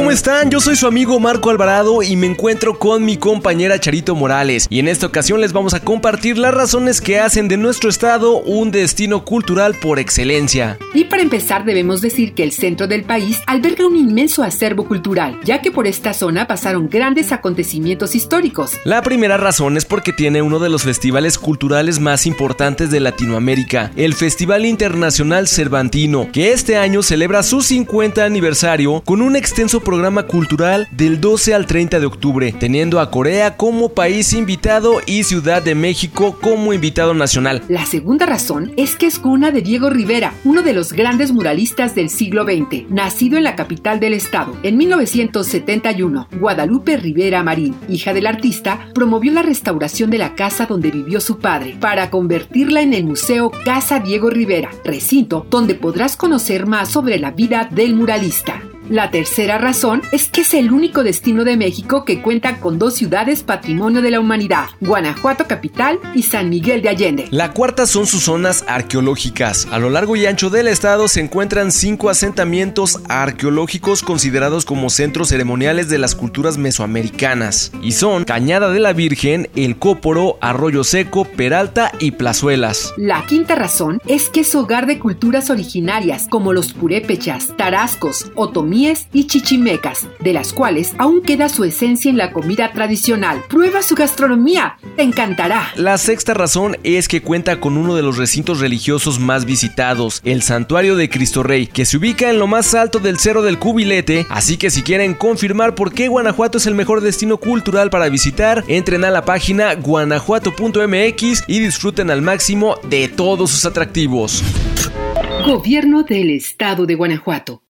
¿cómo están? Yo soy su amigo Marco Alvarado y me encuentro con mi compañera Charito Morales. Y en esta ocasión les vamos a compartir las razones que hacen de nuestro estado un destino cultural por excelencia. Y para empezar debemos decir que el centro del país alberga un inmenso acervo cultural, ya que por esta zona pasaron grandes acontecimientos históricos. La primera razón es porque tiene uno de los festivales culturales más importantes de Latinoamérica, el Festival Internacional Cervantino, que este año celebra su 50 aniversario con un extenso programa cultural del 12 al 30 de octubre, teniendo a Corea como país invitado y Ciudad de México como invitado nacional. La segunda razón es que es cuna de Diego Rivera, uno de los grandes muralistas del siglo XX, nacido en la capital del estado. En 1971, Guadalupe Rivera Marín, hija del artista, promovió la restauración de la casa donde vivió su padre para convertirla en el Museo Casa Diego Rivera, recinto donde podrás conocer más sobre la vida del muralista. La tercera razón es que es el único destino de México que cuenta con dos ciudades patrimonio de la humanidad, Guanajuato capital y San Miguel de Allende. La cuarta son sus zonas arqueológicas. A lo largo y ancho del estado se encuentran cinco asentamientos arqueológicos considerados como centros ceremoniales de las culturas mesoamericanas. Y son Cañada de la Virgen, El Cóporo, Arroyo Seco, Peralta y Plazuelas. La quinta razón es que es hogar de culturas originarias como los purépechas, tarascos, otomíes y chichimecas, de las cuales aún queda su esencia en la comida tradicional. Prueba su gastronomía, te encantará. La sexta razón es que cuenta con uno de los recintos religiosos más visitados, el Santuario de Cristo Rey, que se ubica en lo más alto del Cerro del Cubilete, así que si quieren confirmar por qué Guanajuato es el mejor destino cultural para visitar, entren a la página guanajuato.mx y disfruten al máximo de todos sus atractivos. Gobierno del Estado de Guanajuato.